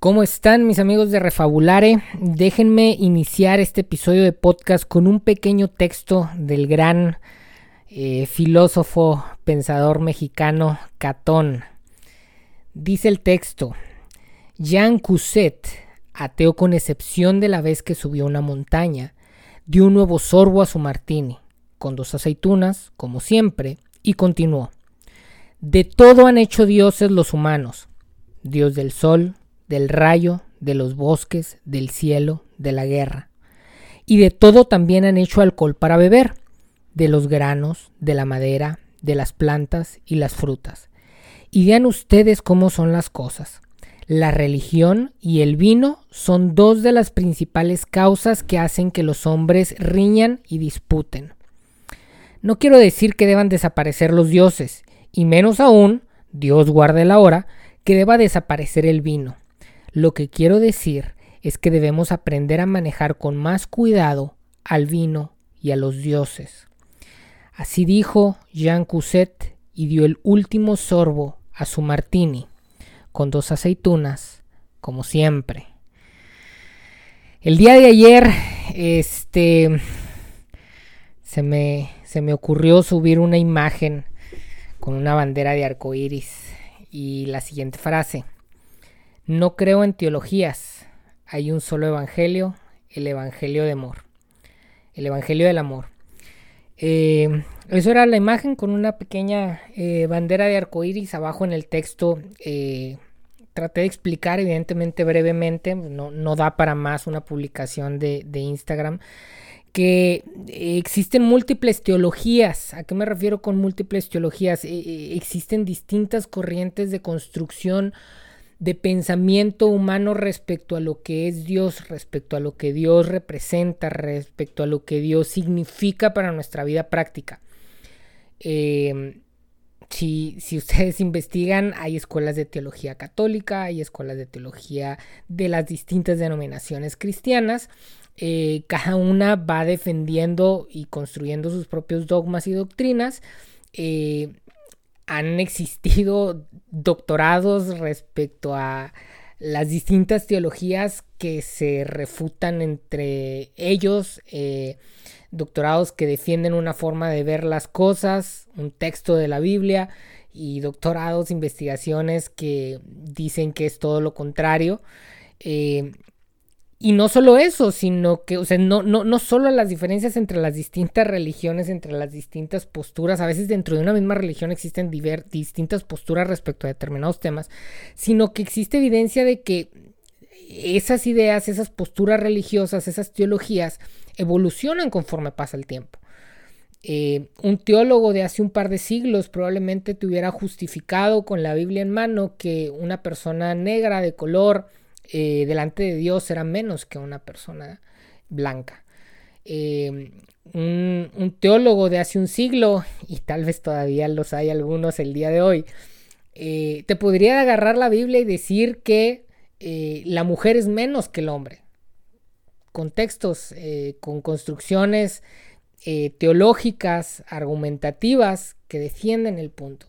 ¿Cómo están mis amigos de Refabulare? Déjenme iniciar este episodio de podcast con un pequeño texto del gran eh, filósofo, pensador mexicano Catón. Dice el texto, Jean Cousset, ateo con excepción de la vez que subió una montaña, dio un nuevo sorbo a su martini, con dos aceitunas, como siempre, y continuó. De todo han hecho dioses los humanos, dios del sol, del rayo, de los bosques, del cielo, de la guerra. Y de todo también han hecho alcohol para beber, de los granos, de la madera, de las plantas y las frutas. Y vean ustedes cómo son las cosas. La religión y el vino son dos de las principales causas que hacen que los hombres riñan y disputen. No quiero decir que deban desaparecer los dioses, y menos aún, Dios guarde la hora, que deba desaparecer el vino. Lo que quiero decir es que debemos aprender a manejar con más cuidado al vino y a los dioses. Así dijo Jean Cousset y dio el último sorbo a su martini, con dos aceitunas, como siempre. El día de ayer, este, se me, se me ocurrió subir una imagen con una bandera de arco iris y la siguiente frase. No creo en teologías. Hay un solo evangelio, el evangelio de amor. El evangelio del amor. Eh, eso era la imagen con una pequeña eh, bandera de arco iris abajo en el texto. Eh, traté de explicar, evidentemente, brevemente. No, no, da para más una publicación de, de Instagram que existen múltiples teologías. ¿A qué me refiero con múltiples teologías? existen distintas corrientes de construcción de pensamiento humano respecto a lo que es Dios, respecto a lo que Dios representa, respecto a lo que Dios significa para nuestra vida práctica. Em, si, ustedes investigan, hay escuelas de teología católica, hay escuelas de teología de las distintas denominaciones cristianas. Eh, cada una va defendiendo y construyendo sus propios dogmas y doctrinas. Eh, han existido doctorados respecto a las distintas teologías que se refutan entre ellos, eh, doctorados que defienden una forma de ver las cosas, un texto de la Biblia, y doctorados, investigaciones que dicen que es todo lo contrario. Eh, y no solo eso, sino que, o sea, no, no, no solo las diferencias entre las distintas religiones, entre las distintas posturas, a veces dentro de una misma religión existen distintas posturas respecto a determinados temas, sino que existe evidencia de que esas ideas, esas posturas religiosas, esas teologías evolucionan conforme pasa el tiempo. Eh, un teólogo de hace un par de siglos probablemente te hubiera justificado con la Biblia en mano que una persona negra de color, eh, delante de Dios será menos que una persona blanca. Eh, un, teólogo de hace un siglo, y tal vez todavía los hay algunos el día de hoy, eh, te podría agarrar la Biblia y decir que la mujer es menos que el hombre. Con textos, con construcciones teológicas, argumentativas, que defienden el punto.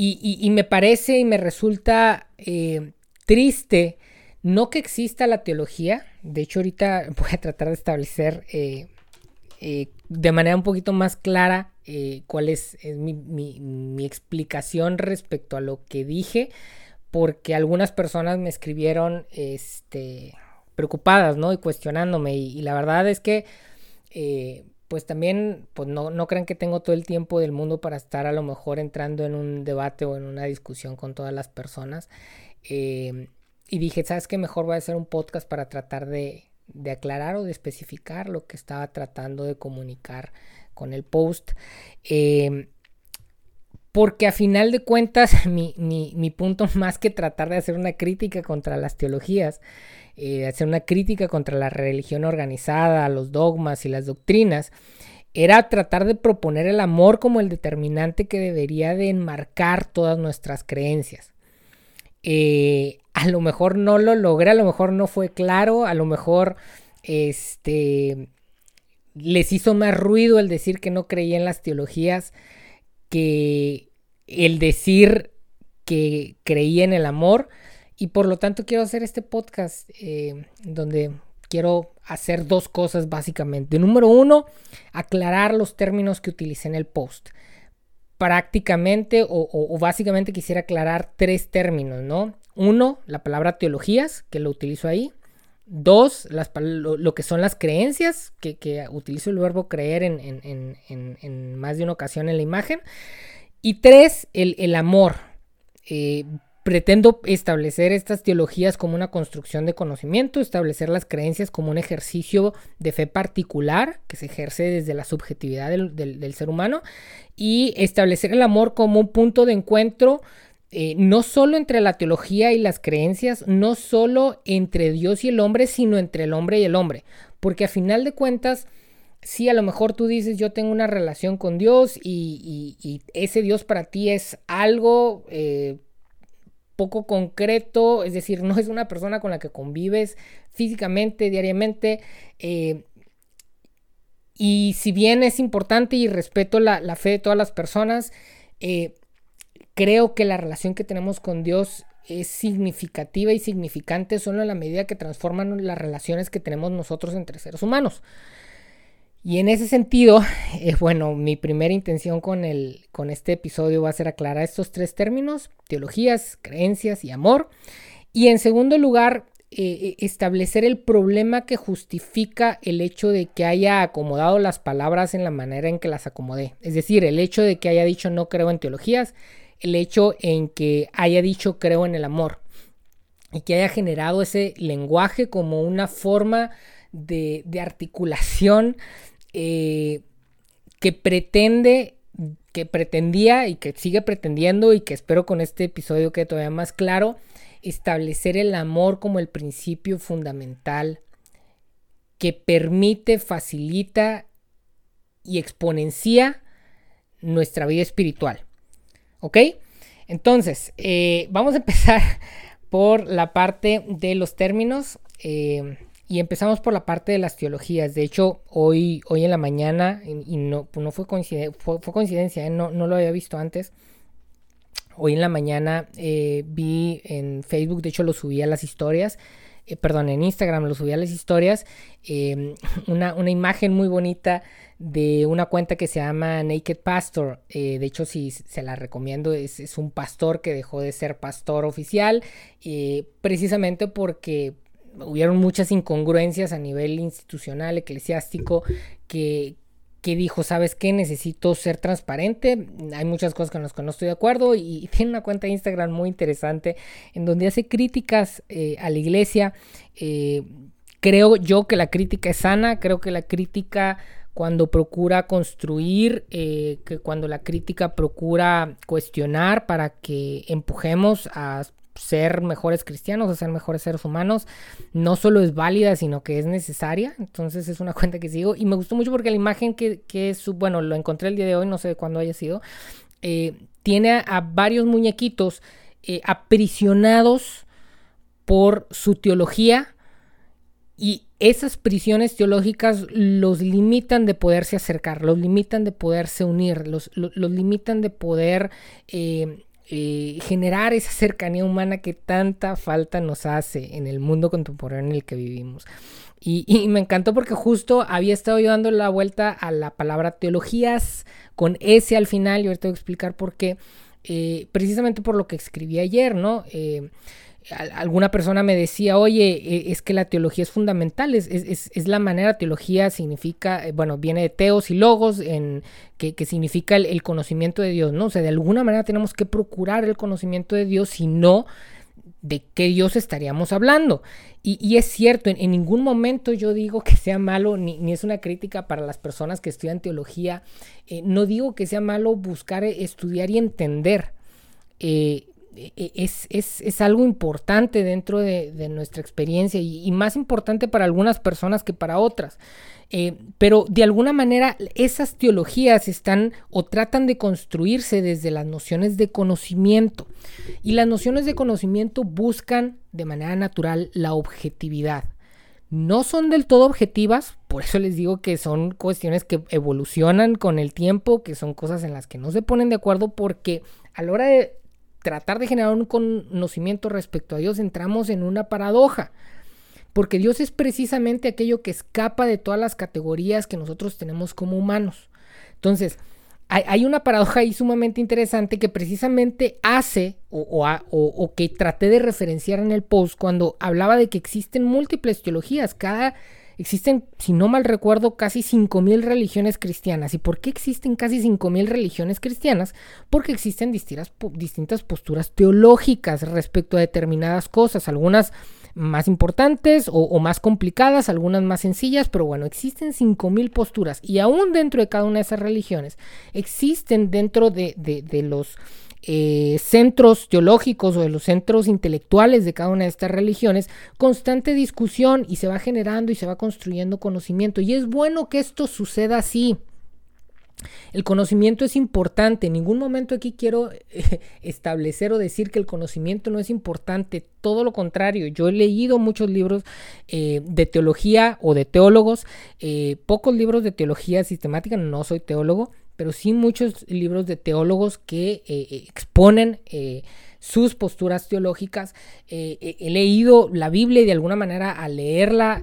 Y, me parece y me resulta eh, triste no que exista la teología, de hecho ahorita voy a tratar de establecer eh, eh, de manera un poquito más clara cuál es, mi, explicación respecto a lo que dije, porque algunas personas me escribieron este, preocupadas, ¿no? Y cuestionándome, y, y la verdad es que pues también, pues no, no crean que tengo todo el tiempo del mundo para estar a lo mejor entrando en un debate o en una discusión con todas las personas. Eh, y dije, ¿sabes qué? Mejor voy a hacer un podcast para tratar de, de, aclarar o de especificar lo que estaba tratando de comunicar con el post. Eh, porque a final de cuentas, mi, mi, mi punto más que tratar de hacer una crítica contra las teologías, eh, hacer una crítica contra la religión organizada, los dogmas y las doctrinas, era tratar de proponer el amor como el determinante que debería de enmarcar todas nuestras creencias. Eh, a lo mejor no lo logré, a lo mejor no fue claro, a lo mejor este les hizo más ruido el decir que no creía en las teologías que el decir que creí en el amor y por lo tanto quiero hacer este podcast eh, donde quiero hacer dos cosas básicamente. Número uno, aclarar los términos que utilicé en el post. Prácticamente o, básicamente quisiera aclarar tres términos, ¿no? Uno, la palabra teologías, que lo utilizo ahí. Dos, las, lo, que son las creencias, que, utilizo el verbo creer en, más de una ocasión en la imagen. Y tres, el, amor. Eh, Pretendo establecer estas teologías como una construcción de conocimiento, establecer las creencias como un ejercicio de fe particular que se ejerce desde la subjetividad del, ser humano y establecer el amor como un punto de encuentro eh, no solo entre la teología y las creencias, no solo entre Dios y el hombre, sino entre el hombre y el hombre. Porque a final de cuentas, si a lo mejor tú dices yo tengo una relación con Dios y, ese Dios para ti es algo eh, poco concreto, es decir, no es una persona con la que convives físicamente, diariamente. Eh, y si bien es importante y respeto la, fe de todas las personas, eh, creo que la relación que tenemos con Dios es significativa y significante solo en la medida que transforman las relaciones que tenemos nosotros entre seres humanos. Y en ese sentido, eh, bueno, mi primera intención con, el, con este episodio va a ser aclarar estos tres términos, teologías, creencias y amor. Y en segundo lugar, eh, eh, establecer el problema que justifica el hecho de que haya acomodado las palabras en la manera en que las acomodé. Es decir, el hecho de que haya dicho no creo en teologías, el hecho en que haya dicho creo en el amor y que haya generado ese lenguaje como una forma de, articulación eh, que pretende, que pretendía y que sigue pretendiendo y que espero con este episodio quede todavía más claro, establecer el amor como el principio fundamental que permite, facilita y exponencia nuestra vida espiritual. ¿Ok? Entonces, eh, vamos a empezar por la parte de los términos. Eh, y empezamos por la parte de las teologías. De hecho, hoy, hoy en la mañana, y no, no fue, coincidencia, fue, coincidencia ¿eh? no, no, lo había visto antes. Hoy en la mañana eh, vi en Facebook, de hecho lo subí a las historias, eh, perdón, en Instagram lo subí a las historias, em, una, una, imagen muy bonita de una cuenta que se llama Naked Pastor. de hecho, sí, se la recomiendo. Es, es, un pastor que dejó de ser pastor oficial, precisamente porque hubieron muchas incongruencias a nivel institucional, eclesiástico, que, que dijo, ¿sabes qué? Necesito ser transparente. Hay muchas cosas con las que no estoy de acuerdo y, tiene una cuenta de Instagram muy interesante en donde hace críticas eh, a la iglesia. Eh, creo yo que la crítica es sana, creo que la crítica cuando procura construir, eh, que cuando la crítica procura cuestionar para que empujemos a ser mejores cristianos, a ser mejores seres humanos, no solo es válida, sino que es necesaria. Entonces es una cuenta que sigo. Y me gustó mucho porque la imagen que, es, bueno, lo encontré el día de hoy, no sé cuándo haya sido, eh, tiene a, varios muñequitos eh, aprisionados por su teología y esas prisiones teológicas los limitan de poderse acercar, los limitan de poderse unir, los, limitan de poder eh, eh, generar esa cercanía humana que tanta falta nos hace en el mundo contemporáneo en el que vivimos. Y, me encantó porque justo había estado yo dando la vuelta a la palabra teologías con S al final y ahorita voy a explicar por qué. Eh, precisamente por lo que escribí ayer, ¿no? Eh, alguna persona me decía, oye, e, es que la teología es fundamental, es, es, la manera, teología significa, eh, bueno, viene de teos y logos, en, que, significa el, conocimiento de Dios, ¿no? O sea, de alguna manera tenemos que procurar el conocimiento de Dios, si no, ¿de qué Dios estaríamos hablando? Y, es cierto, en, ningún momento yo digo que sea malo, ni, es una crítica para las personas que estudian teología, eh, no digo que sea malo buscar eh, estudiar y entender. E, es, algo importante dentro de, nuestra experiencia y, más importante para algunas personas que para otras. Eh, pero de alguna manera esas teologías están o tratan de construirse desde las nociones de conocimiento. Y las nociones de conocimiento buscan de manera natural la objetividad. No son del todo objetivas, por eso les digo que son cuestiones que evolucionan con el tiempo, que son cosas en las que no se ponen de acuerdo porque a la hora de tratar de generar un conocimiento respecto a Dios, entramos en una paradoja. Porque Dios es precisamente aquello que escapa de todas las categorías que nosotros tenemos como humanos. Entonces, hay, una paradoja ahí sumamente interesante que precisamente hace o, o, que traté de referenciar en el post cuando hablaba de que existen múltiples teologías. Cada, existen, si no mal recuerdo, casi 5.000 religiones cristianas. ¿Y por qué existen casi 5.000 religiones cristianas? Porque existen distintas, distintas posturas teológicas respecto a determinadas cosas. Algunas más importantes o, más complicadas, algunas más sencillas, pero bueno, existen 5.000 posturas y aún dentro de cada una de esas religiones existen dentro de, los eh, centros teológicos o de los centros intelectuales de cada una de estas religiones constante discusión y se va generando y se va construyendo conocimiento y es bueno que esto suceda así. El conocimiento es importante. En ningún momento aquí quiero eh, establecer o decir que el conocimiento no es importante. Todo lo contrario. Yo he leído muchos libros eh, de teología o de teólogos. Pocos libros de teología sistemática. No soy teólogo. Pero sí muchos libros de teólogos que exponen sus posturas teológicas. he leído la Biblia y de alguna manera al leerla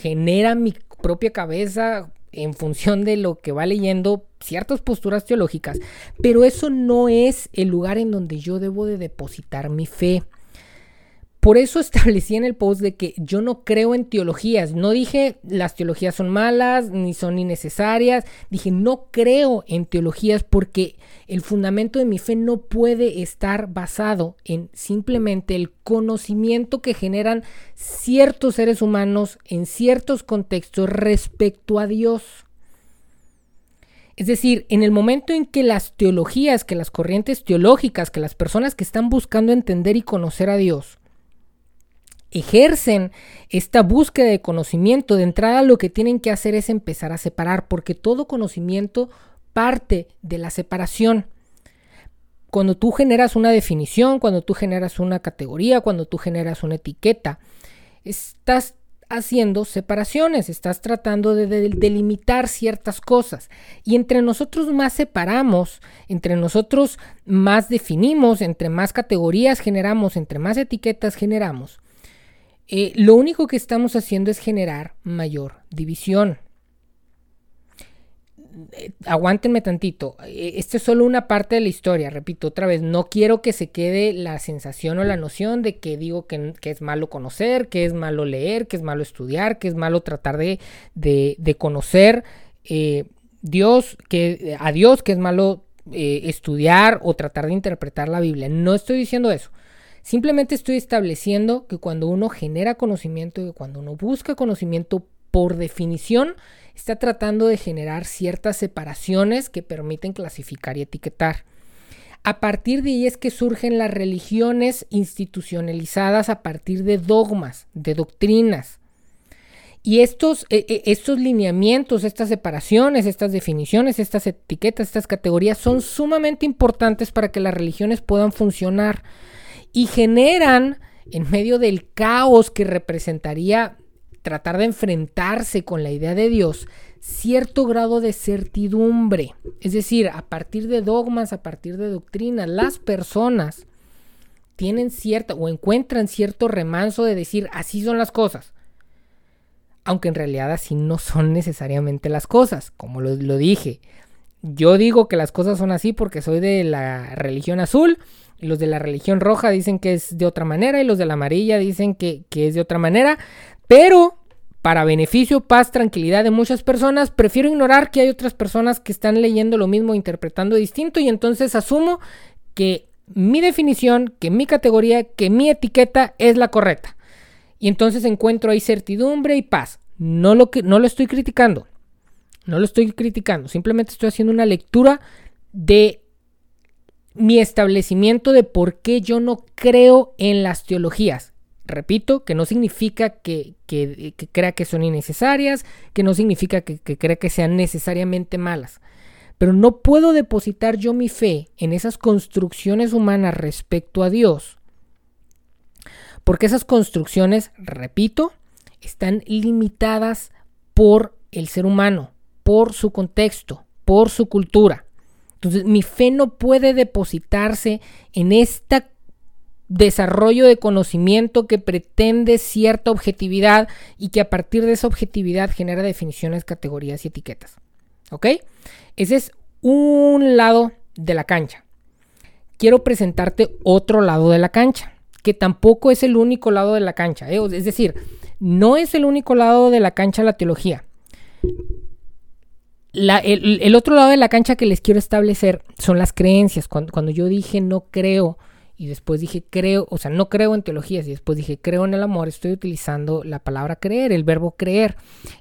genera mi propia cabeza en función de lo que va leyendo ciertas posturas teológicas, pero eso no es el lugar en donde yo debo de depositar mi fe. Por eso establecí en el post de que yo no creo en teologías. No dije las teologías son malas ni son innecesarias. Dije no creo en teologías porque el fundamento de mi fe no puede estar basado en simplemente el conocimiento que generan ciertos seres humanos en ciertos contextos respecto a Dios. Es decir, en el momento en que las teologías, que las corrientes teológicas, que las personas que están buscando entender y conocer a Dios, ejercen esta búsqueda de conocimiento, de entrada lo que tienen que hacer es empezar a separar, porque todo conocimiento parte de la separación. Cuando tú generas una definición, cuando tú generas una categoría, cuando tú generas una etiqueta, estás haciendo separaciones, estás tratando de, delimitar ciertas cosas. Y entre nosotros más separamos, entre nosotros más definimos, entre más categorías generamos, entre más etiquetas generamos, eh, lo único que estamos haciendo es generar mayor división. Eh, aguántenme tantito. Eh, Esto es solo una parte de la historia. Repito otra vez, no quiero que se quede la sensación o la noción de que digo que, es malo conocer, que es malo leer, que es malo estudiar, que es malo tratar de, conocer Dios, que, a Dios, que es malo estudiar o tratar de interpretar la Biblia. No estoy diciendo eso. Simplemente estoy estableciendo que cuando uno genera conocimiento, que cuando uno busca conocimiento, por definición, está tratando de generar ciertas separaciones que permiten clasificar y etiquetar. A partir de ahí es que surgen las religiones institucionalizadas a partir de dogmas, de doctrinas. Y estos, eh, eh, estos lineamientos, estas separaciones, estas definiciones, estas etiquetas, estas categorías son sumamente importantes para que las religiones puedan funcionar y generan, en medio del caos que representaría tratar de enfrentarse con la idea de Dios, cierto grado de certidumbre. Es decir, a partir de dogmas, a partir de doctrinas, las personas tienen cierta o encuentran cierto remanso de decir así son las cosas. Aunque en realidad así no son necesariamente las cosas, como lo, lo dije. Yo digo que las cosas son así porque soy de la religión azul y los de la religión roja dicen que es de otra manera y los de la amarilla dicen que, es de otra manera. Pero para beneficio, paz, tranquilidad de muchas personas, prefiero ignorar que hay otras personas que están leyendo lo mismo, interpretando distinto y entonces asumo que mi definición, que mi categoría, que mi etiqueta es la correcta. Y entonces encuentro ahí certidumbre y paz. No lo, que, no lo estoy criticando. No lo estoy criticando. Simplemente estoy haciendo una lectura de mi establecimiento de por qué yo no creo en las teologías. Repito, que no significa que, crea que son innecesarias, que no significa que, que crea que sean necesariamente malas. Pero no puedo depositar yo mi fe en esas construcciones humanas respecto a Dios. Porque esas construcciones, repito, están limitadas por el ser humano, por su contexto, por su cultura. Entonces mi fe no puede depositarse en este desarrollo de conocimiento que pretende cierta objetividad y que a partir de esa objetividad genera definiciones, categorías y etiquetas. ¿Ok? Ese es un lado de la cancha. Quiero presentarte otro lado de la cancha, que tampoco es el único lado de la cancha. ¿eh? Es decir, no es el único lado de la cancha la teología. El, otro lado de la cancha que les quiero establecer son las creencias. Cuando, cuando, yo dije no creo y después dije creo, o sea, no creo en teologías y después dije creo en el amor, estoy utilizando la palabra creer, el verbo creer.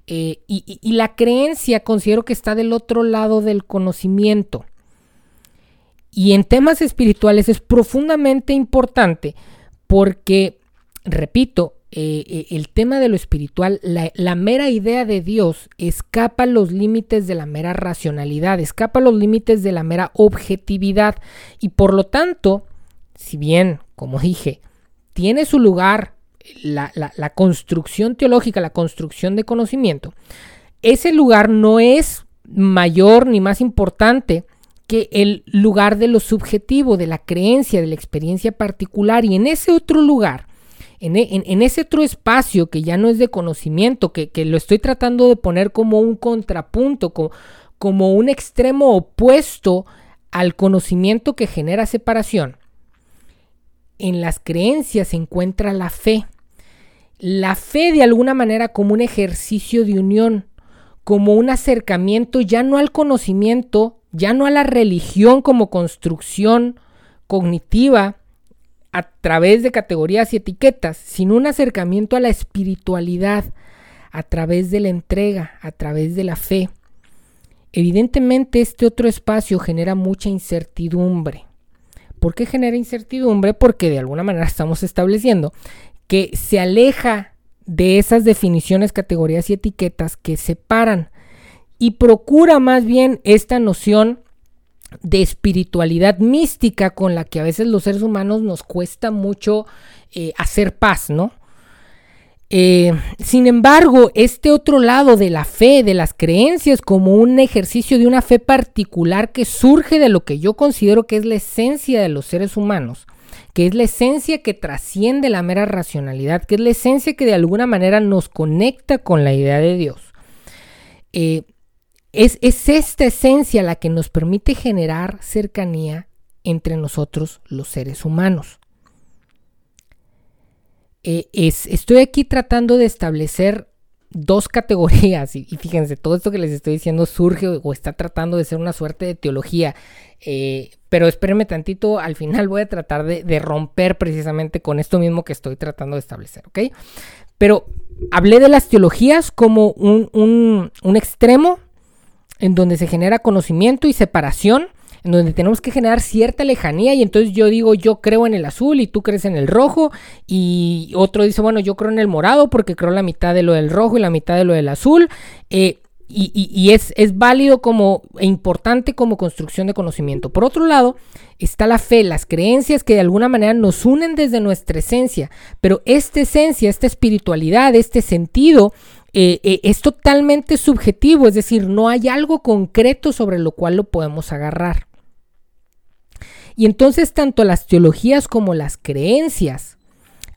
Eh, y, y la creencia considero que está del otro lado del conocimiento. Y en temas espirituales es profundamente importante porque, repito, eh, eh, el tema de lo espiritual, la, mera idea de Dios escapa los límites de la mera racionalidad, escapa los límites de la mera objetividad. Y por lo tanto, si bien, como dije, tiene su lugar la, la construcción teológica, la construcción de conocimiento, ese lugar no es mayor ni más importante que el lugar de lo subjetivo, de la creencia, de la experiencia particular. Y en ese otro lugar, en, ese otro espacio que ya no es de conocimiento, que, lo estoy tratando de poner como un contrapunto, como, como un extremo opuesto al conocimiento que genera separación, en las creencias se encuentra la fe. La fe de alguna manera como un ejercicio de unión, como un acercamiento ya no al conocimiento, ya no a la religión como construcción cognitiva, a través de categorías y etiquetas, sino un acercamiento a la espiritualidad, a través de la entrega, a través de la fe. Evidentemente este otro espacio genera mucha incertidumbre. ¿Por qué genera incertidumbre? Porque de alguna manera estamos estableciendo que se aleja de esas definiciones, categorías y etiquetas que separan y procura más bien esta noción de espiritualidad mística con la que a veces los seres humanos nos cuesta mucho eh, hacer paz, ¿no? Eh, sin embargo, este otro lado de la fe, de las creencias, como un ejercicio de una fe particular que surge de lo que yo considero que es la esencia de los seres humanos, que es la esencia que trasciende la mera racionalidad, que es la esencia que de alguna manera nos conecta con la idea de Dios. Eh, es, esta esencia la que nos permite generar cercanía entre nosotros los seres humanos. Eh, estoy aquí tratando de establecer dos categorías y, fíjense, todo esto que les estoy diciendo surge o, está tratando de ser una suerte de teología, eh, pero espérenme tantito, al final voy a tratar de, romper precisamente con esto mismo que estoy tratando de establecer, ¿ok? Pero hablé de las teologías como un, un extremo en donde se genera conocimiento y separación, en donde tenemos que generar cierta lejanía y entonces yo digo yo creo en el azul y tú crees en el rojo y otro dice bueno yo creo en el morado porque creo la mitad de lo del rojo y la mitad de lo del azul eh, y, es, es, válido como e importante como construcción de conocimiento. Por otro lado, está la fe, las creencias que de alguna manera nos unen desde nuestra esencia, pero esta esencia, esta espiritualidad, este sentido eh, eh, es totalmente subjetivo, es decir, no hay algo concreto sobre lo cual lo podemos agarrar. Y entonces tanto las teologías como las creencias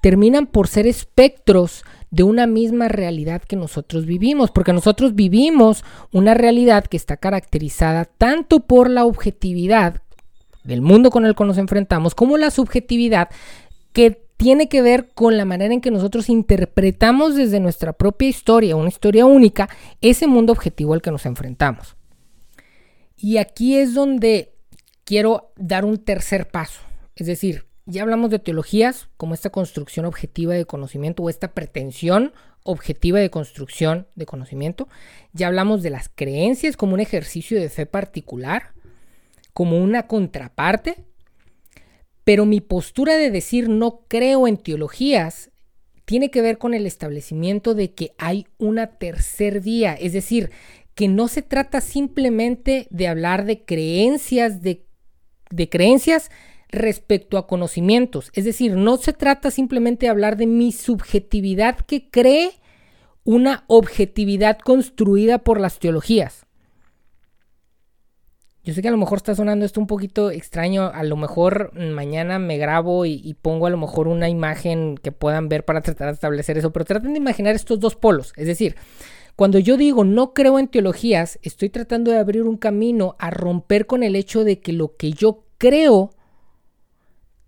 terminan por ser espectros de una misma realidad que nosotros vivimos, porque nosotros vivimos una realidad que está caracterizada tanto por la objetividad del mundo con el que nos enfrentamos, como la subjetividad que tiene que ver con la manera en que nosotros interpretamos desde nuestra propia historia, una historia única, ese mundo objetivo al que nos enfrentamos. Y aquí es donde quiero dar un tercer paso. Es decir, ya hablamos de teologías como esta construcción objetiva de conocimiento o esta pretensión objetiva de construcción de conocimiento. Ya hablamos de las creencias como un ejercicio de fe particular, como una contraparte pero mi postura de decir no creo en teologías tiene que ver con el establecimiento de que hay una tercer vía, es decir, que no se trata simplemente de hablar de creencias, de, de creencias respecto a conocimientos, es decir, no se trata simplemente de hablar de mi subjetividad que cree una objetividad construida por las teologías. Yo sé que a lo mejor está sonando esto un poquito extraño, a lo mejor mañana me grabo y, pongo a lo mejor una imagen que puedan ver para tratar de establecer eso, pero traten de imaginar estos dos polos, es decir, cuando yo digo no creo en teologías, estoy tratando de abrir un camino a romper con el hecho de que lo que yo creo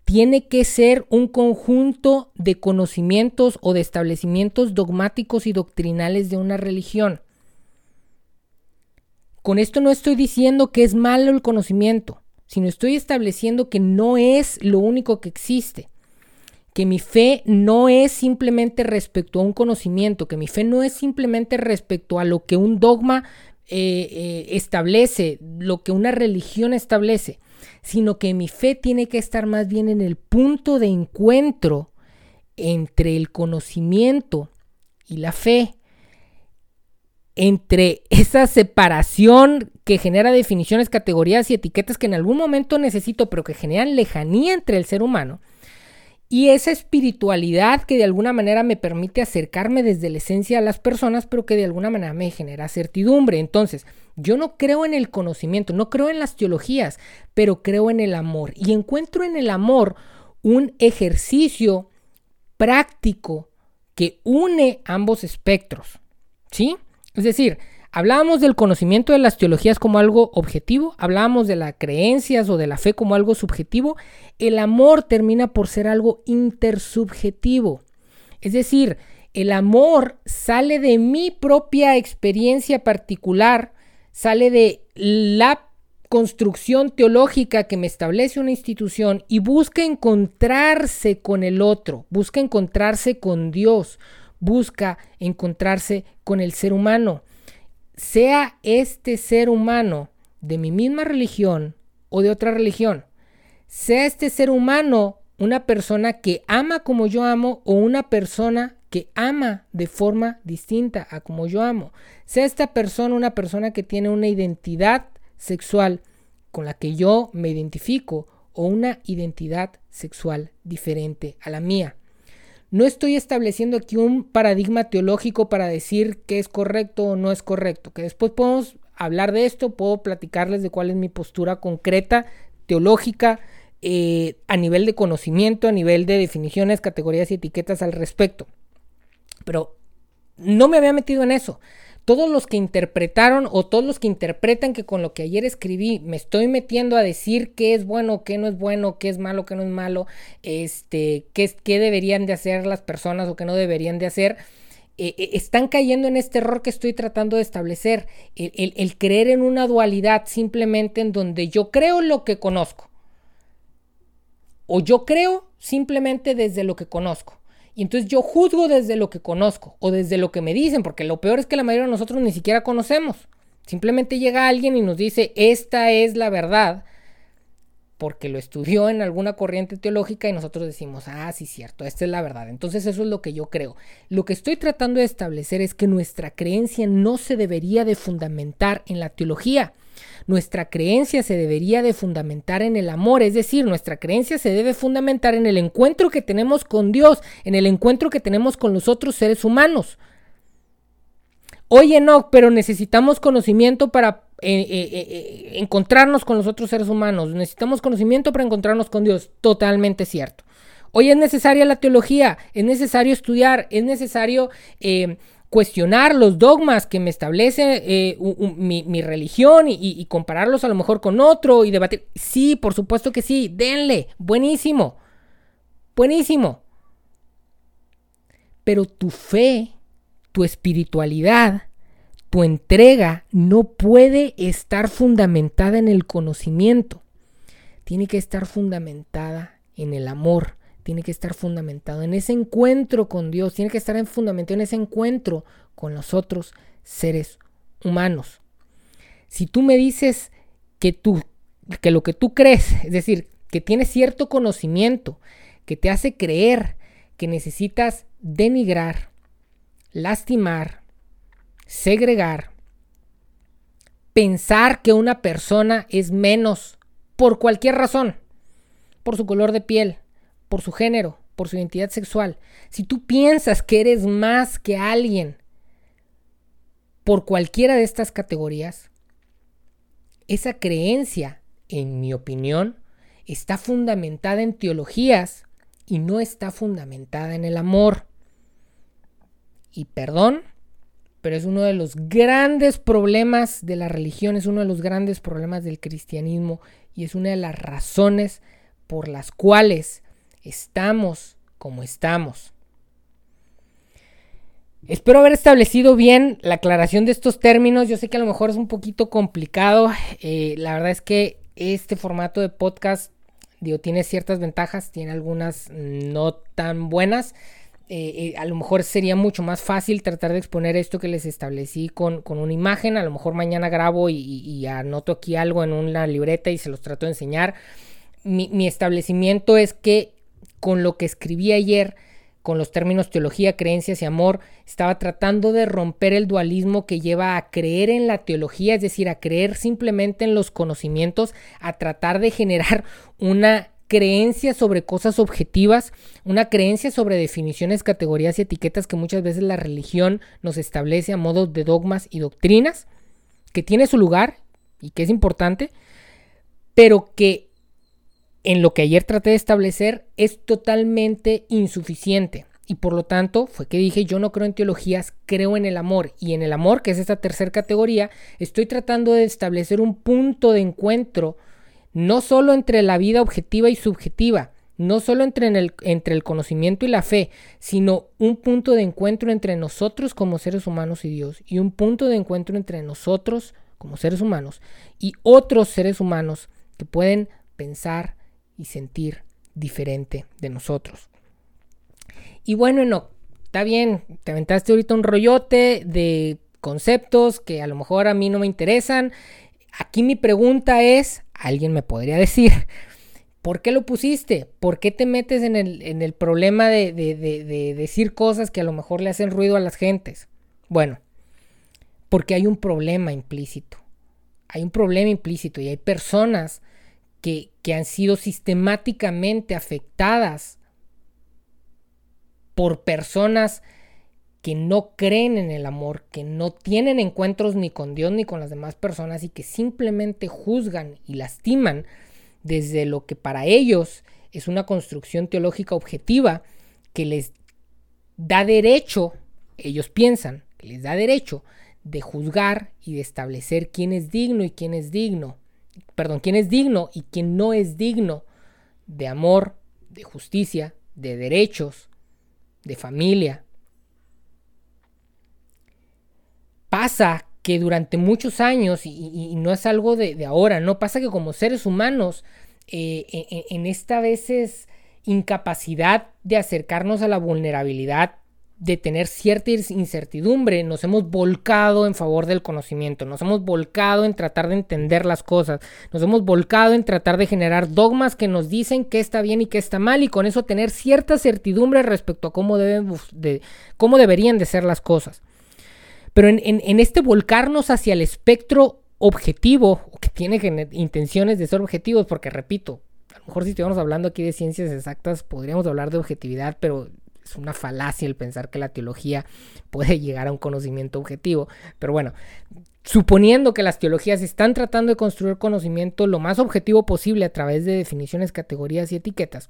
tiene que ser un conjunto de conocimientos o de establecimientos dogmáticos y doctrinales de una religión. Con esto no estoy diciendo que es malo el conocimiento, sino estoy estableciendo que no es lo único que existe. Que mi fe no es simplemente respecto a un conocimiento, que mi fe no es simplemente respecto a lo que un dogma eh, eh, establece, lo que una religión establece, sino que mi fe tiene que estar más bien en el punto de encuentro entre el conocimiento y la fe, entre esa separación que genera definiciones, categorías y etiquetas que en algún momento necesito, pero que generan lejanía entre el ser humano, y esa espiritualidad que de alguna manera me permite acercarme desde la esencia a las personas, pero que de alguna manera me genera certidumbre. Entonces, yo no creo en el conocimiento, no creo en las teologías, pero creo en el amor. Y encuentro en el amor un ejercicio práctico que une ambos espectros. ¿Sí? Es decir, Hablábamos del conocimiento de las teologías como algo objetivo, hablábamos de las creencias o de la fe como algo subjetivo. El amor termina por ser algo intersubjetivo. Es decir, el amor sale de mi propia experiencia particular, sale de la construcción teológica que me establece una institución y busca encontrarse con el otro, busca encontrarse con Dios, busca encontrarse con el ser humano sea este ser humano de mi misma religión o de otra religión, sea este ser humano una persona que ama como yo amo o una persona que ama de forma distinta a como yo amo, sea esta persona una persona que tiene una identidad sexual con la que yo me identifico o una identidad sexual diferente a la mía. No estoy estableciendo aquí un paradigma teológico para decir qué es correcto o no es correcto, que después podemos hablar de esto, puedo platicarles de cuál es mi postura concreta, teológica, eh, a nivel de conocimiento, a nivel de definiciones, categorías y etiquetas al respecto. Pero no me había metido en eso todos los que interpretaron o todos los que interpretan que con lo que ayer escribí me estoy metiendo a decir qué es bueno, qué no es bueno, qué es malo, qué no es malo, este, qué, qué deberían de hacer las personas o qué no deberían de hacer. Eh, eh, están cayendo en este error que estoy tratando de establecer, el creer en una dualidad simplemente en donde yo creo lo que conozco. O yo creo simplemente desde lo que conozco. Y entonces yo juzgo desde lo que conozco o desde lo que me dicen, porque lo peor es que la mayoría de nosotros ni siquiera conocemos. Simplemente llega alguien y nos dice, esta es la verdad, porque lo estudió en alguna corriente teológica y nosotros decimos, ah, sí, cierto, esta es la verdad. Entonces eso es lo que yo creo. Lo que estoy tratando de establecer es que nuestra creencia no se debería de fundamentar en la teología nuestra creencia se debería de fundamentar en el amor, es decir, nuestra creencia se debe fundamentar en el encuentro que tenemos con Dios, en el encuentro que tenemos con los otros seres humanos. Oye, no, pero necesitamos conocimiento para eh, eh, eh, encontrarnos con los otros seres humanos, necesitamos conocimiento para encontrarnos con Dios, totalmente cierto. Hoy es necesaria la teología, es necesario estudiar, es necesario cuestionar los dogmas que me establece eh, mi, religión y, compararlos a lo mejor con otro y debatir. Sí, por supuesto que sí, denle, buenísimo, buenísimo. Pero tu fe, tu espiritualidad, tu entrega no puede estar fundamentada en el conocimiento, tiene que estar fundamentada en el amor tiene que estar fundamentado en ese encuentro con Dios, tiene que estar fundamentado en ese encuentro con los otros seres humanos. Si tú me dices que tú, que lo que tú crees, es decir, que tienes cierto conocimiento que te hace creer que necesitas denigrar, lastimar, segregar, pensar que una persona es menos por cualquier razón, por su color de piel, por su género, por su identidad sexual, si tú piensas que eres más que alguien por cualquiera de estas categorías, esa creencia, en mi opinión, está fundamentada en teologías y no está fundamentada en el amor. Y perdón, pero es uno de los grandes problemas de la religión, es uno de los grandes problemas del cristianismo y es una de las razones por las cuales estamos como estamos. Espero haber establecido bien la aclaración de estos términos. Yo sé que a lo mejor es un poquito complicado. Eh, la verdad es que este formato de podcast, digo, tiene ciertas ventajas, tiene algunas no tan buenas. Eh, eh, a lo mejor sería mucho más fácil tratar de exponer esto que les establecí con, una imagen. A lo mejor mañana grabo y, anoto aquí algo en una libreta y se los trato de enseñar. Mi, establecimiento es que con lo que escribí ayer, con los términos teología, creencias y amor, estaba tratando de romper el dualismo que lleva a creer en la teología, es decir, a creer simplemente en los conocimientos, a tratar de generar una creencia sobre cosas objetivas, una creencia sobre definiciones, categorías y etiquetas que muchas veces la religión nos establece a modo de dogmas y doctrinas, que tiene su lugar y que es importante, pero que en lo que ayer traté de establecer es totalmente insuficiente. Y por lo tanto fue que dije, yo no creo en teologías, creo en el amor. Y en el amor, que es esta tercera categoría, estoy tratando de establecer un punto de encuentro no solo entre la vida objetiva y subjetiva, no solo entre el, entre el conocimiento y la fe, sino un punto de encuentro entre nosotros como seres humanos y Dios, y un punto de encuentro entre nosotros como seres humanos y otros seres humanos que pueden pensar y sentir diferente de nosotros. Y bueno, no, está bien, te aventaste ahorita un rollote de conceptos que a lo mejor a mí no me interesan. Aquí mi pregunta es, alguien me podría decir, ¿por qué lo pusiste? ¿Por qué te metes en el, problema de, de decir cosas que a lo mejor le hacen ruido a las gentes? Bueno, porque hay un problema implícito. Hay un problema implícito y hay personas que, han sido sistemáticamente afectadas por personas que no creen en el amor, que no tienen encuentros ni con Dios ni con las demás personas y que simplemente juzgan y lastiman desde lo que para ellos es una construcción teológica objetiva que les da derecho, ellos piensan, les da derecho de juzgar y de establecer quién es digno y quién es digno, perdón, quién es digno y quién no es digno de amor, de justicia, de derechos, de familia, pasa que durante muchos años, y, no es algo de, ahora, no pasa que como seres humanos, eh, en, esta veces incapacidad de acercarnos a la vulnerabilidad, de tener cierta incertidumbre, nos hemos volcado en favor del conocimiento, nos hemos volcado en tratar de entender las cosas, nos hemos volcado en tratar de generar dogmas que nos dicen qué está bien y qué está mal y con eso tener cierta certidumbre respecto a cómo, deben, de, cómo deberían de ser las cosas. Pero en, este volcarnos hacia el espectro objetivo, que tiene intenciones de ser objetivos, porque repito, a lo mejor si estuviéramos hablando aquí de ciencias exactas, podríamos hablar de objetividad, pero es una falacia el pensar que la teología puede llegar a un conocimiento objetivo. Pero bueno, suponiendo que las teologías están tratando de construir conocimiento lo más objetivo posible a través de definiciones, categorías y etiquetas,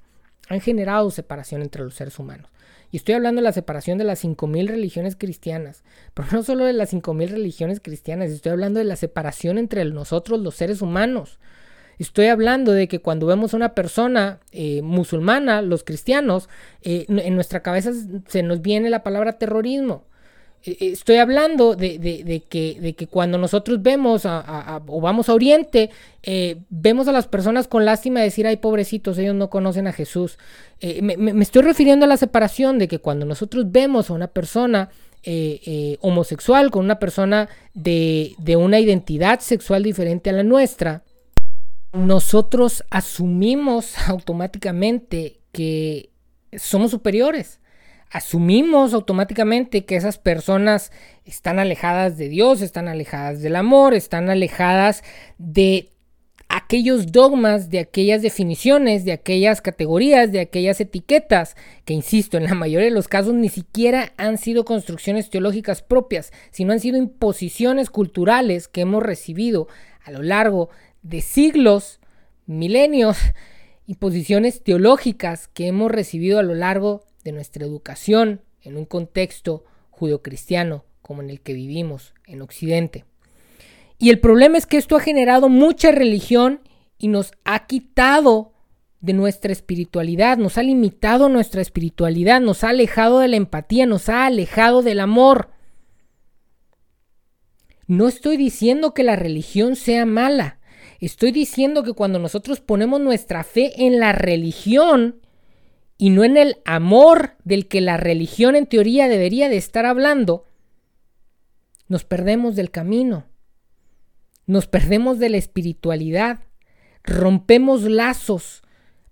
han generado separación entre los seres humanos. Y estoy hablando de la separación de las 5.000 religiones cristianas. Pero no solo de las 5.000 religiones cristianas, estoy hablando de la separación entre nosotros los seres humanos. Estoy hablando de que cuando vemos a una persona eh, musulmana, los cristianos, eh, en nuestra cabeza se nos viene la palabra terrorismo. Eh, eh, estoy hablando de, que, cuando nosotros vemos o vamos a Oriente, eh, vemos a las personas con lástima decir, ay, pobrecitos, ellos no conocen a Jesús. me, estoy refiriendo a la separación de que cuando nosotros vemos a una persona homosexual con una persona de, de una identidad sexual diferente a la nuestra, nosotros asumimos automáticamente que somos superiores. Asumimos automáticamente que esas personas están alejadas de Dios, están alejadas del amor, están alejadas de aquellos dogmas, de aquellas definiciones, de aquellas categorías, de aquellas etiquetas, que insisto, en la mayoría de los casos ni siquiera han sido construcciones teológicas propias, sino han sido imposiciones culturales que hemos recibido a lo largo de siglos, milenios, imposiciones teológicas que hemos recibido a lo largo de nuestra educación en un contexto judeocristiano como en el que vivimos en Occidente. Y el problema es que esto ha generado mucha religión y nos ha quitado de nuestra espiritualidad, nos ha limitado nuestra espiritualidad, nos ha alejado de la empatía, nos ha alejado del amor. No estoy diciendo que la religión sea mala, estoy diciendo que cuando nosotros ponemos nuestra fe en la religión y no en el amor del que la religión en teoría debería de estar hablando, nos perdemos del camino nos perdemos de la espiritualidad, rompemos lazos,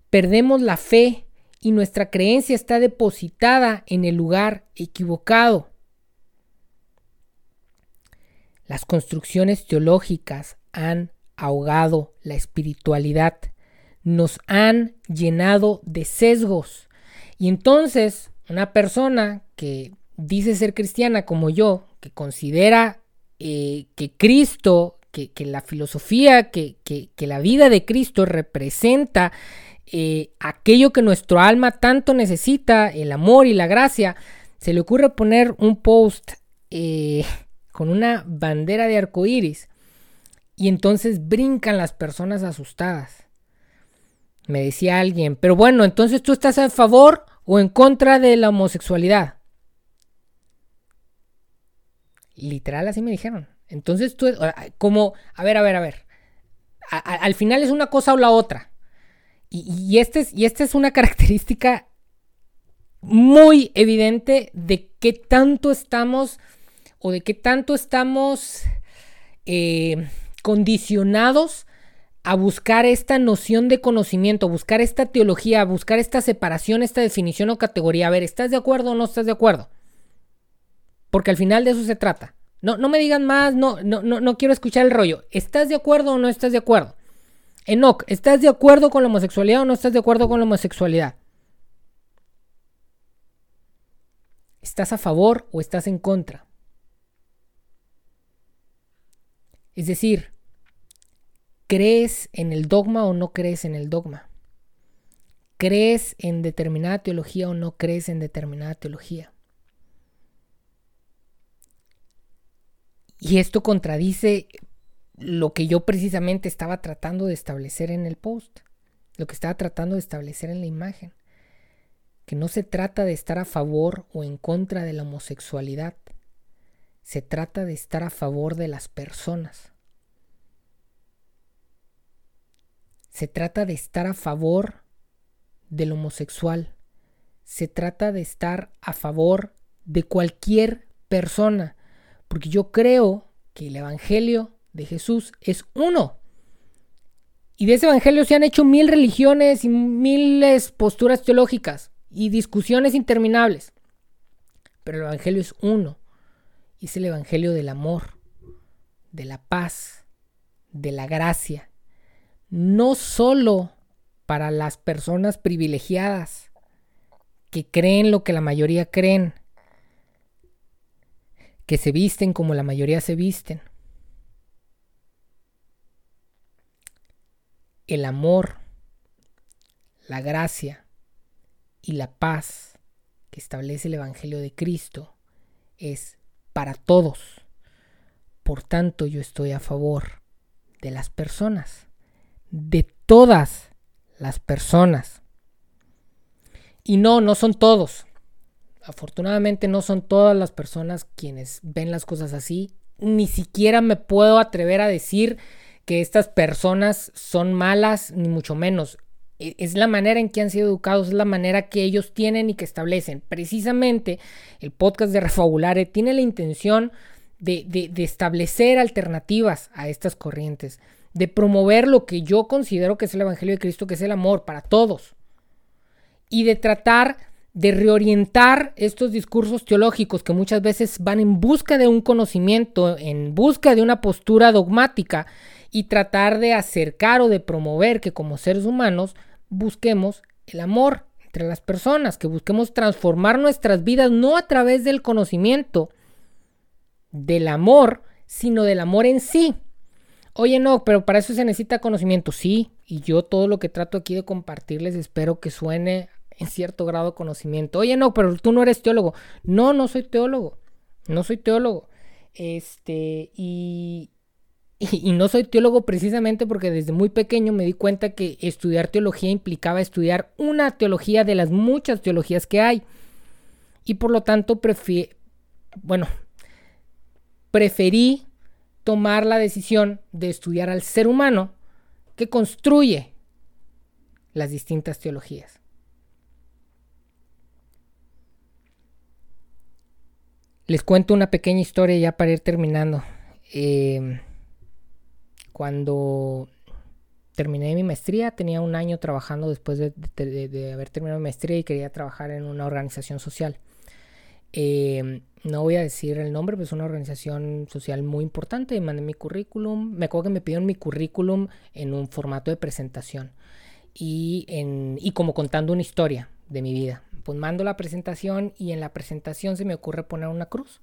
perdemos la fe y nuestra creencia está depositada en el lugar equivocado. Las construcciones teológicas han ahogado la espiritualidad, nos han llenado de sesgos. Y entonces una persona que dice ser cristiana como yo, que considera eh, que Cristo que, la filosofía, que, la vida de Cristo representa eh, aquello que nuestro alma tanto necesita, el amor y la gracia, se le ocurre poner un post eh, con una bandera de arco iris y entonces brincan las personas asustadas. Me decía alguien, pero bueno, entonces tú estás a favor o en contra de la homosexualidad. Literal, así me dijeron. Entonces tú, como, a ver, a ver, a ver. al final es una cosa o la otra. Y, este es, y esta es una característica muy evidente de qué tanto estamos o de qué tanto estamos eh, condicionados a buscar esta noción de conocimiento, buscar esta teología, buscar esta separación, esta definición o categoría. A ver, ¿estás de acuerdo o no estás de acuerdo? Porque al final de eso se trata. No, no me digan más, no, no, no, no quiero escuchar el rollo. ¿Estás de acuerdo o no estás de acuerdo? Enoch, ¿estás de acuerdo con la homosexualidad o no estás de acuerdo con la homosexualidad? ¿Estás a favor o estás en contra? Es decir, ¿crees en el dogma o no crees en el dogma? ¿Crees en determinada teología o no crees en determinada teología? Y esto contradice lo que yo precisamente estaba tratando de establecer en el post, lo que estaba tratando de establecer en la imagen, que no se trata de estar a favor o en contra de la homosexualidad, se trata de estar a favor de las personas. Se trata de estar a favor del homosexual. Se trata de estar a favor de cualquier persona porque yo creo que el Evangelio de Jesús es uno. Y de ese Evangelio se han hecho mil religiones y miles posturas teológicas y discusiones interminables. Pero el Evangelio es uno. Es el Evangelio del amor, de la paz, de la gracia. No solo para las personas privilegiadas que creen lo que la mayoría creen, que se visten como la mayoría se visten. El amor, la gracia y la paz que establece el Evangelio de Cristo es para todos. Por tanto, yo estoy a favor de las personas, de todas las personas. Y no, no son todos. Afortunadamente no son todas las personas quienes ven las cosas así. Ni siquiera me puedo atrever a decir que estas personas son malas, ni mucho menos. E, es la manera en que han sido educados, es la manera que ellos tienen y que establecen. Precisamente el podcast de Refabulare tiene la intención de, de establecer alternativas a estas corrientes, de promover lo que yo considero que es el Evangelio de Cristo, que es el amor para todos, y de tratar de reorientar estos discursos teológicos que muchas veces van en busca de un conocimiento, en busca de una postura dogmática y tratar de acercar o de promover que como seres humanos busquemos el amor entre las personas, que busquemos transformar nuestras vidas no a través del conocimiento del amor, sino del amor en sí. Oye, no, pero para eso se necesita conocimiento, sí, y yo todo lo que trato aquí de compartirles espero que suene en cierto grado conocimiento. Oye, no, pero tú no eres teólogo. No, no soy teólogo. No soy teólogo. Este, y, y, no soy teólogo precisamente porque desde muy pequeño me di cuenta que estudiar teología implicaba estudiar una teología de las muchas teologías que hay. Y por lo tanto, bueno, preferí tomar la decisión de estudiar al ser humano que construye las distintas teologías. Les cuento una pequeña historia ya para ir terminando. Eh, cuando terminé mi maestría, tenía un año trabajando después de, haber terminado mi maestría y quería trabajar en una organización social. Eh, no voy a decir el nombre, pero es una organización social muy importante. Y mandé mi currículum. Me acuerdo que me pidieron mi currículum en un formato de presentación y, en, y como contando una historia de mi vida. Pues mando la presentación y en la presentación se me ocurre poner una cruz.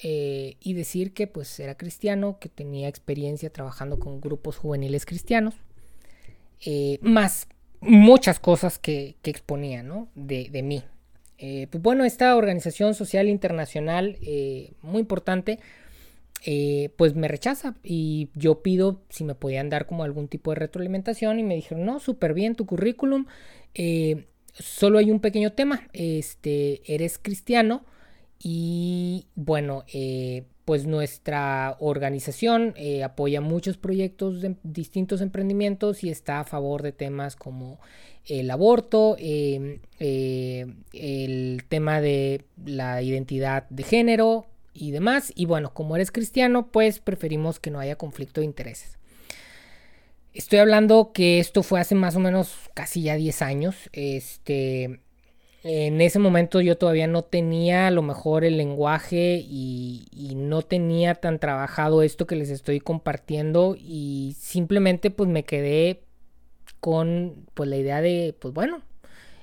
Eh, y decir que pues era cristiano, que tenía experiencia trabajando con grupos juveniles cristianos, eh, más muchas cosas que, exponía ¿no? de, de, mí. Eh, pues bueno, esta organización social internacional muy importante, pues me rechaza y yo pido si me podían dar como algún tipo de retroalimentación y me dijeron, no, súper bien tu currículum, solo hay un pequeño tema, este, eres cristiano, y bueno, eh, pues nuestra organización eh, apoya muchos proyectos de distintos emprendimientos y está a favor de temas como el aborto, eh, el tema de la identidad de género y demás. Y bueno, como eres cristiano, pues preferimos que no haya conflicto de intereses. Estoy hablando que esto fue hace más o menos casi ya 10 años. Este, en ese momento yo todavía no tenía a lo mejor el lenguaje y, no tenía tan trabajado esto que les estoy compartiendo y simplemente pues me quedé con pues la idea de pues bueno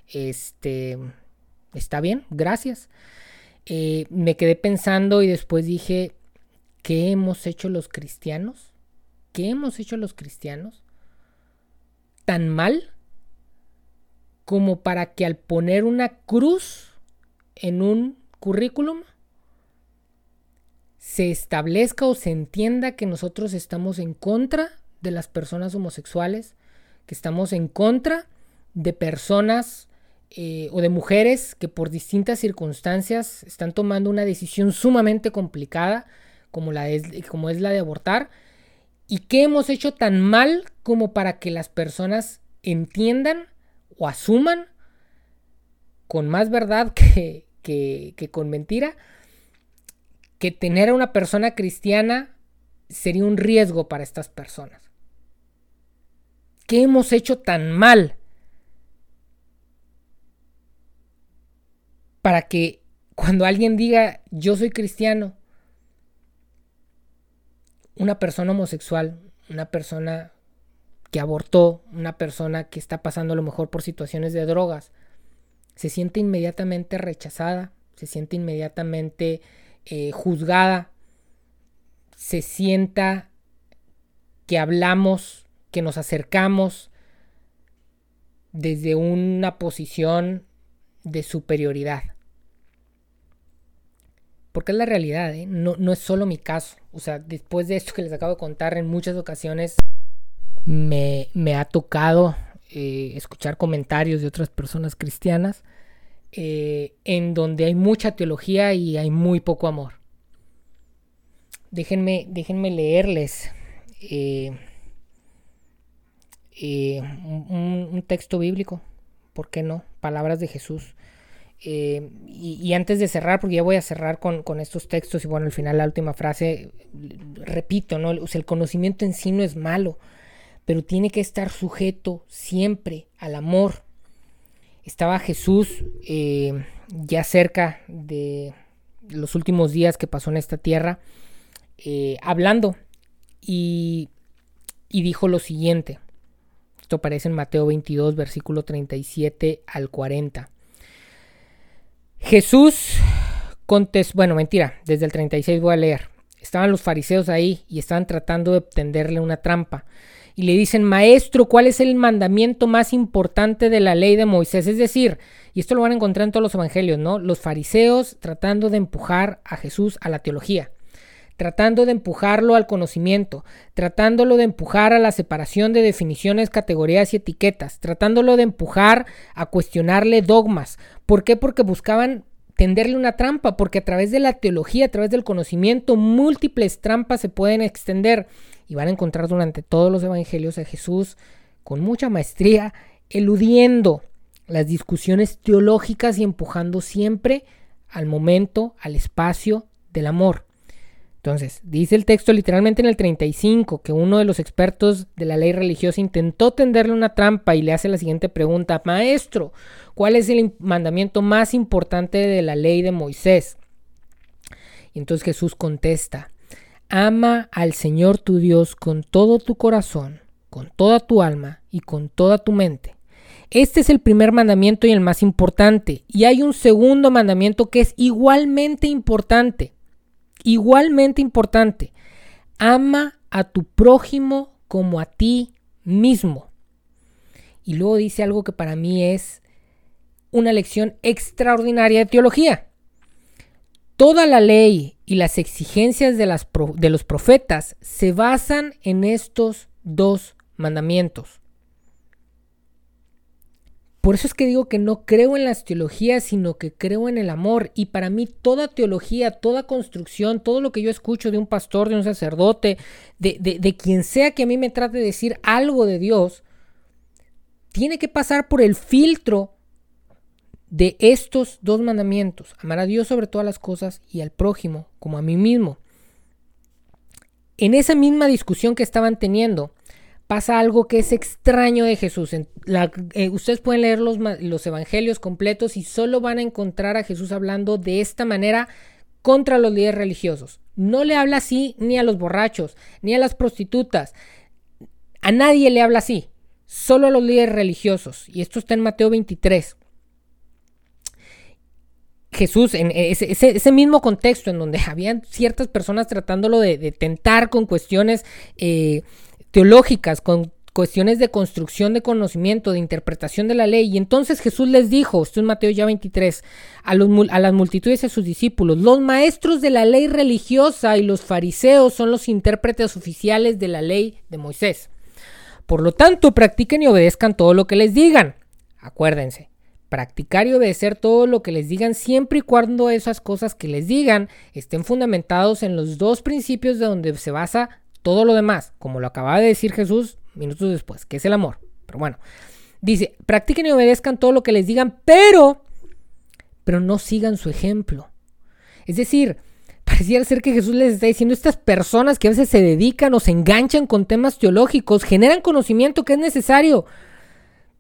este está bien gracias eh, me quedé pensando y después dije ¿qué hemos hecho los cristianos? ¿qué hemos hecho los cristianos? tan mal como para que al poner una cruz en un currículum se establezca o se entienda que nosotros estamos en contra de las personas homosexuales, que estamos en contra de personas eh, o de mujeres que por distintas circunstancias están tomando una decisión sumamente complicada como, la es, como es la de abortar y que hemos hecho tan mal como para que las personas entiendan o asuman con más verdad que, que, con mentira que tener a una persona cristiana sería un riesgo para estas personas. ¿Qué hemos hecho tan mal para que cuando alguien diga yo soy cristiano, una persona homosexual, una persona que abortó, una persona que está pasando a lo mejor por situaciones de drogas, se siente inmediatamente rechazada, se siente inmediatamente eh, juzgada, se sienta que hablamos, que nos acercamos desde una posición de superioridad. Porque es la realidad, ¿eh? no, no es solo mi caso. O sea, después de esto que les acabo de contar, en muchas ocasiones me, ha tocado eh, escuchar comentarios de otras personas cristianas eh, en donde hay mucha teología y hay muy poco amor. Déjenme, déjenme leerles eh, un, texto bíblico, ¿por qué no? Palabras de Jesús. y, antes de cerrar, porque ya voy a cerrar con, estos textos, y bueno, al final la última frase, repito, ¿no? el conocimiento en sí no es malo, pero tiene que estar sujeto siempre al amor. Estaba Jesús eh, ya cerca de los últimos días que pasó en esta tierra, eh, hablando y y dijo lo siguiente. Esto aparece en Mateo 22, versículo 37 al 40. Jesús contestó, bueno, mentira, desde el 36 voy a leer. Estaban los fariseos ahí y estaban tratando de tenderle una trampa. Y le dicen, maestro, ¿cuál es el mandamiento más importante de la ley de Moisés? Es decir, y esto lo van a encontrar en todos los evangelios, ¿no? Los fariseos tratando de empujar a Jesús a la teología tratando de empujarlo al conocimiento, tratándolo de empujar a la separación de definiciones, categorías y etiquetas, tratándolo de empujar a cuestionarle dogmas. ¿Por qué? Porque buscaban tenderle una trampa, porque a través de la teología, a través del conocimiento, múltiples trampas se pueden extender y van a encontrar durante todos los evangelios a Jesús con mucha maestría, eludiendo las discusiones teológicas y empujando siempre al momento, al espacio del amor. Entonces, dice el texto literalmente en el 35 que uno de los expertos de la ley religiosa intentó tenderle una trampa y le hace la siguiente pregunta, Maestro, ¿cuál es el mandamiento más importante de la ley de Moisés? Y entonces Jesús contesta, Ama al Señor tu Dios con todo tu corazón, con toda tu alma y con toda tu mente. Este es el primer mandamiento y el más importante. Y hay un segundo mandamiento que es igualmente importante Igualmente importante, ama a tu prójimo como a ti mismo. Y luego dice algo que para mí es una lección extraordinaria de teología. Toda la ley y las exigencias de, los profetas se basan en estos dos mandamientos. Por eso es que digo que no creo en las teologías, sino que creo en el amor. Y para mí toda teología, toda construcción, todo lo que yo escucho de un pastor, de un sacerdote, de, de, quien sea que a mí me trate de decir algo de Dios, tiene que pasar por el filtro de estos dos mandamientos. Amar a Dios sobre todas las cosas y al prójimo como a mí mismo. En esa misma discusión que estaban teniendo, pasa algo que es extraño de Jesús. Eh, ustedes pueden leer los, los, evangelios completos y solo van a encontrar a Jesús hablando de esta manera contra los líderes religiosos. No le habla así ni a los borrachos, ni a las prostitutas. A nadie le habla así, solo a los líderes religiosos. Y esto está en Mateo 23. Jesús, en ese, mismo contexto en donde habían ciertas personas tratándolo de, tentar con cuestiones eh, teológicas, con cuestiones de construcción de conocimiento, de interpretación de la ley. Y entonces Jesús les dijo, esto es Mateo ya 23, a, a las multitudes y a sus discípulos, los maestros de la ley religiosa y los fariseos son los intérpretes oficiales de la ley de Moisés. Por lo tanto, practiquen y obedezcan todo lo que les digan. Acuérdense, practicar y obedecer todo lo que les digan siempre y cuando esas cosas que les digan estén fundamentados en los dos principios de donde se basa todo lo demás, como lo acaba de decir Jesús minutos después, que es el amor. Pero bueno, dice, practiquen y obedezcan todo lo que les digan, pero, pero no sigan su ejemplo. Es decir, pareciera ser que Jesús les está diciendo, estas personas que a veces se dedican o se enganchan con temas teológicos, generan conocimiento que es necesario,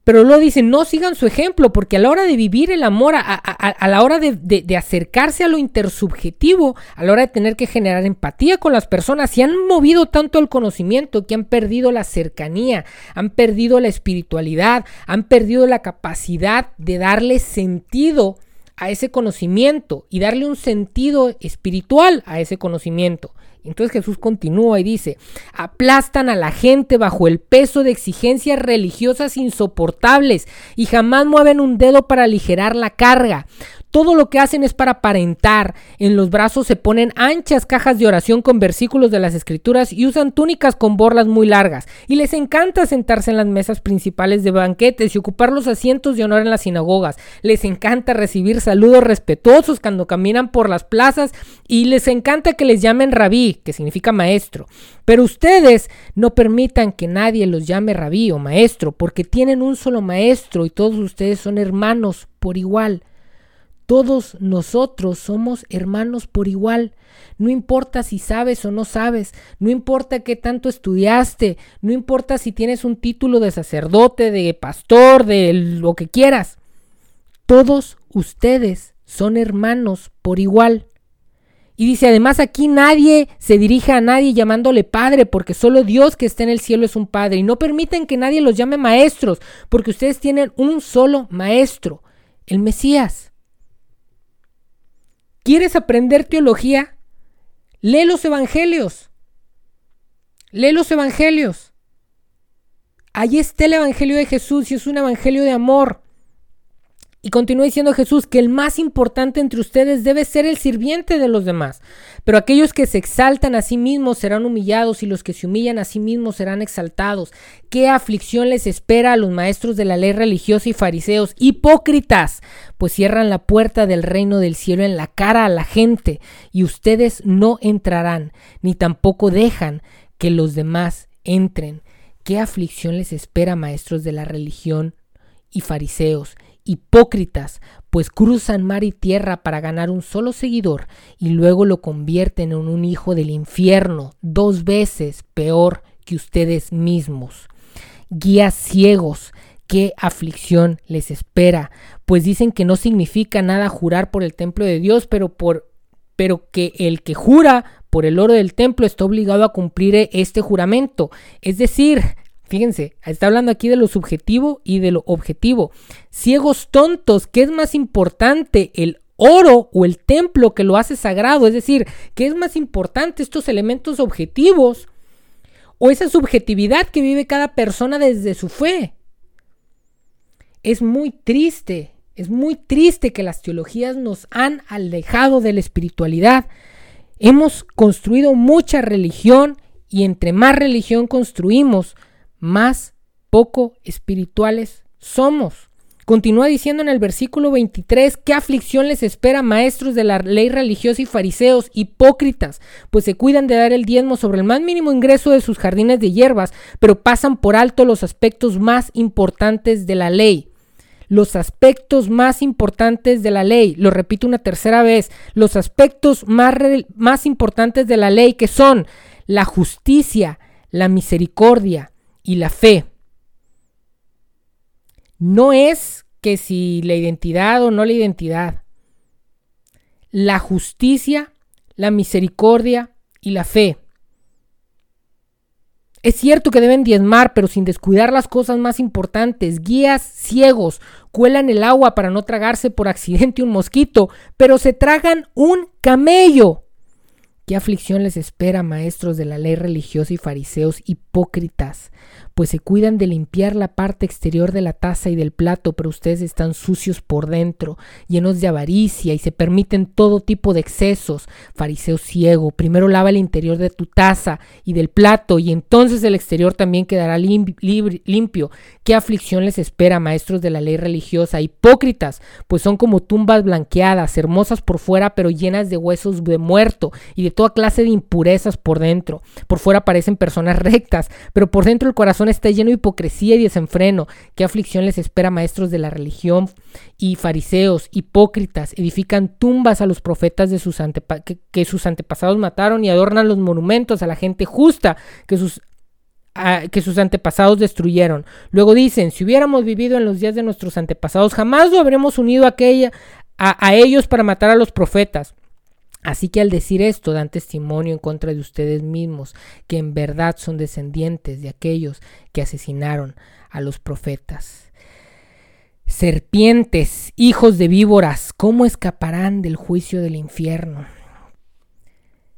pero luego dicen, no sigan su ejemplo, porque a la hora de vivir el amor, a, la hora de, acercarse a lo intersubjetivo, a la hora de tener que generar empatía con las personas, se han movido tanto el conocimiento que han perdido la cercanía, han perdido la espiritualidad, han perdido la capacidad de darle sentido a ese conocimiento y darle un sentido espiritual a ese conocimiento. Entonces Jesús continúa y dice, aplastan a la gente bajo el peso de exigencias religiosas insoportables y jamás mueven un dedo para aligerar la carga. Todo lo que hacen es para aparentar. En los brazos se ponen anchas cajas de oración con versículos de las escrituras y usan túnicas con borlas muy largas. Y les encanta sentarse en las mesas principales de banquetes y ocupar los asientos de honor en las sinagogas. Les encanta recibir saludos respetuosos cuando caminan por las plazas y les encanta que les llamen rabí, que significa maestro. Pero ustedes no permitan que nadie los llame rabí o maestro, porque tienen un solo maestro y todos ustedes son hermanos por igual. Todos nosotros somos hermanos por igual. No importa si sabes o no sabes, no importa qué tanto estudiaste, no importa si tienes un título de sacerdote, de pastor, de lo que quieras. Todos ustedes son hermanos por igual. Y dice, además aquí nadie se dirige a nadie llamándole Padre, porque solo Dios que está en el cielo es un Padre. Y no permiten que nadie los llame maestros, porque ustedes tienen un solo Maestro, el Mesías. ¿Quieres aprender teología? Lee los Evangelios. Lee los Evangelios. Ahí está el Evangelio de Jesús y es un Evangelio de amor. Y continúa diciendo Jesús que el más importante entre ustedes debe ser el sirviente de los demás. Pero aquellos que se exaltan a sí mismos serán humillados y los que se humillan a sí mismos serán exaltados. ¿Qué aflicción les espera a los maestros de la ley religiosa y fariseos? Hipócritas, pues cierran la puerta del reino del cielo en la cara a la gente y ustedes no entrarán, ni tampoco dejan que los demás entren. ¿Qué aflicción les espera, maestros de la religión y fariseos? Hipócritas, pues cruzan mar y tierra para ganar un solo seguidor y luego lo convierten en un hijo del infierno, dos veces peor que ustedes mismos. Guías ciegos, qué aflicción les espera, pues dicen que no significa nada jurar por el templo de Dios, pero por pero que el que jura por el oro del templo está obligado a cumplir este juramento, es decir, Fíjense, está hablando aquí de lo subjetivo y de lo objetivo. Ciegos tontos, ¿qué es más importante? ¿El oro o el templo que lo hace sagrado? Es decir, ¿qué es más importante estos elementos objetivos o esa subjetividad que vive cada persona desde su fe? Es muy triste, es muy triste que las teologías nos han alejado de la espiritualidad. Hemos construido mucha religión y entre más religión construimos, más poco espirituales somos. Continúa diciendo en el versículo 23, ¿qué aflicción les espera maestros de la ley religiosa y fariseos, hipócritas? Pues se cuidan de dar el diezmo sobre el más mínimo ingreso de sus jardines de hierbas, pero pasan por alto los aspectos más importantes de la ley. Los aspectos más importantes de la ley, lo repito una tercera vez, los aspectos más, más importantes de la ley que son la justicia, la misericordia, y la fe. No es que si la identidad o no la identidad. La justicia, la misericordia y la fe. Es cierto que deben diezmar, pero sin descuidar las cosas más importantes. Guías ciegos cuelan el agua para no tragarse por accidente un mosquito, pero se tragan un camello. ¿Qué aflicción les espera, maestros de la ley religiosa y fariseos hipócritas? Pues se cuidan de limpiar la parte exterior de la taza y del plato, pero ustedes están sucios por dentro, llenos de avaricia y se permiten todo tipo de excesos. Fariseo ciego, primero lava el interior de tu taza y del plato y entonces el exterior también quedará limpio. ¿Qué aflicción les espera, maestros de la ley religiosa? Hipócritas, pues son como tumbas blanqueadas, hermosas por fuera, pero llenas de huesos de muerto y de toda clase de impurezas por dentro. Por fuera parecen personas rectas, pero por dentro el corazón está lleno de hipocresía y desenfreno. ¿Qué aflicción les espera, maestros de la religión y fariseos, hipócritas? Edifican tumbas a los profetas de sus que, sus antepasados mataron y adornan los monumentos a la gente justa que sus que sus antepasados destruyeron. Luego dicen, si hubiéramos vivido en los días de nuestros antepasados, jamás lo habríamos unido a ellos para matar a los profetas. Así que al decir esto dan testimonio en contra de ustedes mismos, que en verdad son descendientes de aquellos que asesinaron a los profetas. Serpientes, hijos de víboras, ¿cómo escaparán del juicio del infierno?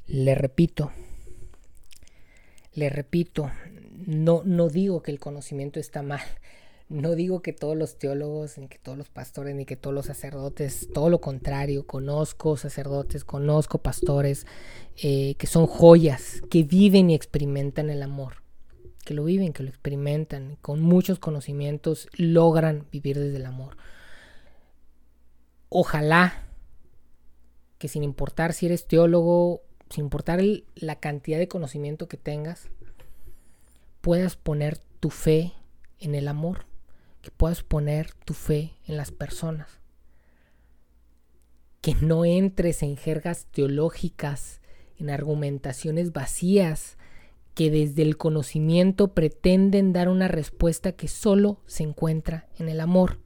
Le repito, le repito, no, no digo que el conocimiento está mal, no digo que todos los teólogos, ni que todos los pastores, ni que todos los sacerdotes, todo lo contrario, conozco sacerdotes, conozco pastores eh, que son joyas, que viven y experimentan el amor, que lo viven, que lo experimentan, con muchos conocimientos logran vivir desde el amor. Ojalá que sin importar si eres teólogo, sin importar la cantidad de conocimiento que tengas, puedas poner tu fe en el amor que puedas poner tu fe en las personas. Que no entres en jergas teológicas, en argumentaciones vacías, que desde el conocimiento pretenden dar una respuesta que solo se encuentra en el amor.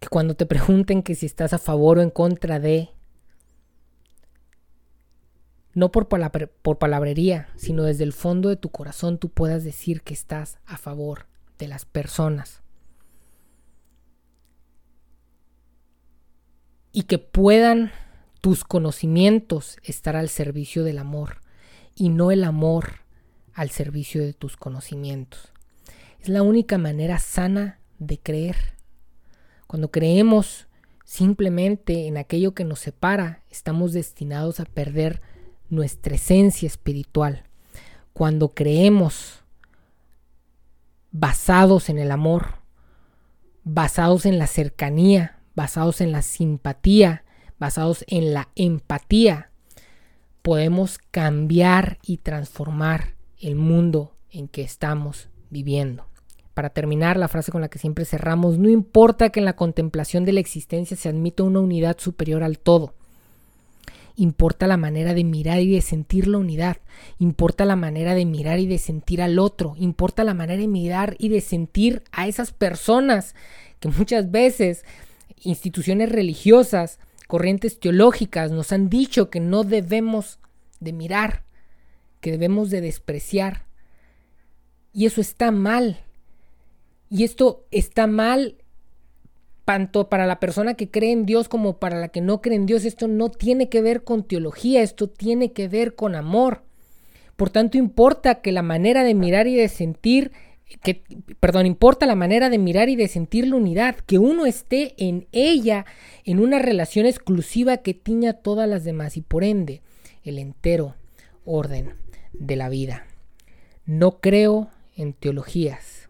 Que cuando te pregunten que si estás a favor o en contra de, no por, por palabrería, sino desde el fondo de tu corazón tú puedas decir que estás a favor de las personas. Y que puedan tus conocimientos estar al servicio del amor y no el amor al servicio de tus conocimientos. Es la única manera sana de creer. Cuando creemos simplemente en aquello que nos separa, estamos destinados a perder nuestra esencia espiritual. Cuando creemos basados en el amor, basados en la cercanía, basados en la simpatía, basados en la empatía, podemos cambiar y transformar el mundo en que estamos viviendo. Para terminar, la frase con la que siempre cerramos, no importa que en la contemplación de la existencia se admita una unidad superior al todo. Importa la manera de mirar y de sentir la unidad. Importa la manera de mirar y de sentir al otro. Importa la manera de mirar y de sentir a esas personas que muchas veces instituciones religiosas, corrientes teológicas nos han dicho que no debemos de mirar, que debemos de despreciar. Y eso está mal. Y esto está mal tanto para la persona que cree en Dios como para la que no cree en Dios. Esto no tiene que ver con teología, esto tiene que ver con amor. Por tanto, importa que la manera de mirar y de sentir, que, perdón, importa la manera de mirar y de sentir la unidad, que uno esté en ella, en una relación exclusiva que tiña todas las demás y por ende el entero orden de la vida. No creo en teologías,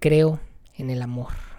creo en el amor.